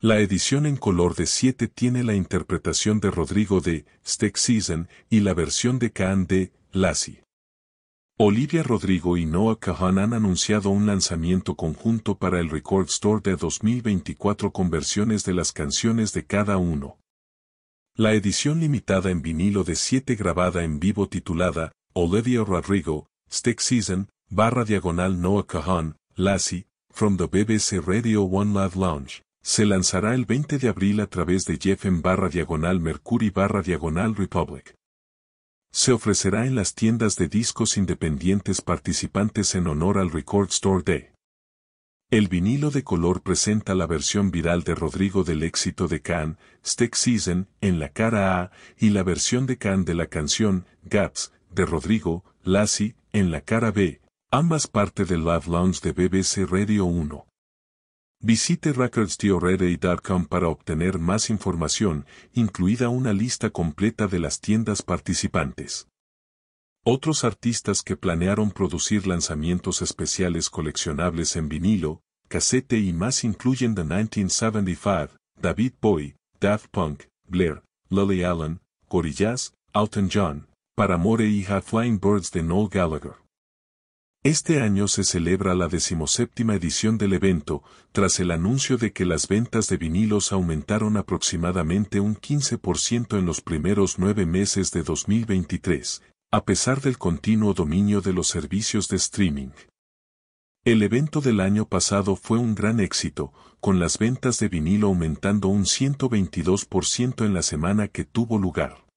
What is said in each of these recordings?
La edición en color de 7 tiene la interpretación de Rodrigo de Steak Season y la versión de Khan de Lassie. Olivia Rodrigo y Noah Kahan han anunciado un lanzamiento conjunto para el Record Store de 2024 con versiones de las canciones de cada uno. La edición limitada en vinilo de 7 grabada en vivo titulada Olivia Rodrigo, Steak Season, barra diagonal Noah Kahan, Lassie, from the BBC Radio One Love Lounge se lanzará el 20 de abril a través de Jeffen barra diagonal Mercury barra diagonal Republic. Se ofrecerá en las tiendas de discos independientes participantes en honor al Record Store Day. El vinilo de color presenta la versión viral de Rodrigo del éxito de Can, Steak Season, en la cara A, y la versión de Can de la canción, Gaps, de Rodrigo, Lassie, en la cara B, ambas parte del Love Lounge de BBC Radio 1. Visite recordstheoready.com para obtener más información, incluida una lista completa de las tiendas participantes. Otros artistas que planearon producir lanzamientos especiales coleccionables en vinilo, casete y más incluyen The 1975, David Bowie, Daft Punk, Blair, Lily Allen, Gorillaz, Alton John, Paramore y Half Flying Birds de Noel Gallagher. Este año se celebra la decimoséptima edición del evento, tras el anuncio de que las ventas de vinilos aumentaron aproximadamente un 15% en los primeros nueve meses de 2023, a pesar del continuo dominio de los servicios de streaming. El evento del año pasado fue un gran éxito, con las ventas de vinilo aumentando un 122% en la semana que tuvo lugar.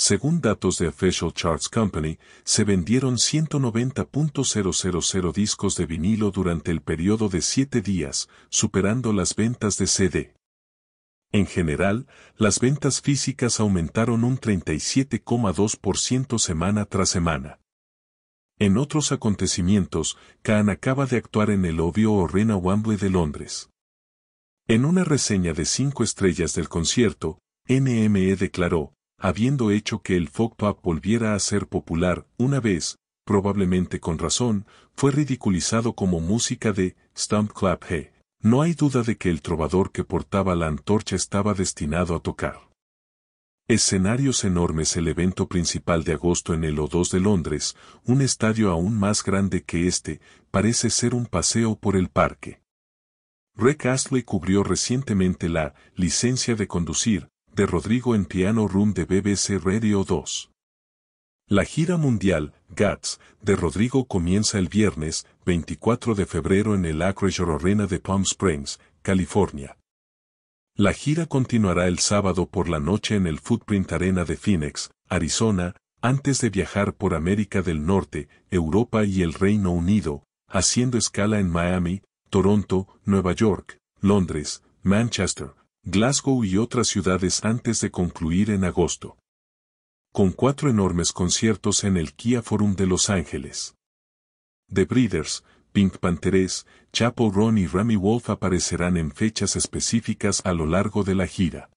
Según datos de Official Charts Company, se vendieron 190.000 discos de vinilo durante el periodo de 7 días, superando las ventas de CD. En general, las ventas físicas aumentaron un 37,2% semana tras semana. En otros acontecimientos, Khan acaba de actuar en el obvio Arena Wembley de Londres. En una reseña de 5 estrellas del concierto, NME declaró, habiendo hecho que el folk pop volviera a ser popular, una vez, probablemente con razón, fue ridiculizado como música de Stump Clap Hey. No hay duda de que el trovador que portaba la antorcha estaba destinado a tocar. Escenarios enormes El evento principal de agosto en el O2 de Londres, un estadio aún más grande que este, parece ser un paseo por el parque. Rick Astley cubrió recientemente la licencia de conducir, de Rodrigo en Piano Room de BBC Radio 2. La gira mundial, GATS, de Rodrigo comienza el viernes, 24 de febrero en el Acreage Arena de Palm Springs, California. La gira continuará el sábado por la noche en el Footprint Arena de Phoenix, Arizona, antes de viajar por América del Norte, Europa y el Reino Unido, haciendo escala en Miami, Toronto, Nueva York, Londres, Manchester, Glasgow y otras ciudades antes de concluir en agosto. Con cuatro enormes conciertos en el Kia Forum de Los Ángeles. The Breeders, Pink Panthers, Chapo Ron y Rami Wolf aparecerán en fechas específicas a lo largo de la gira.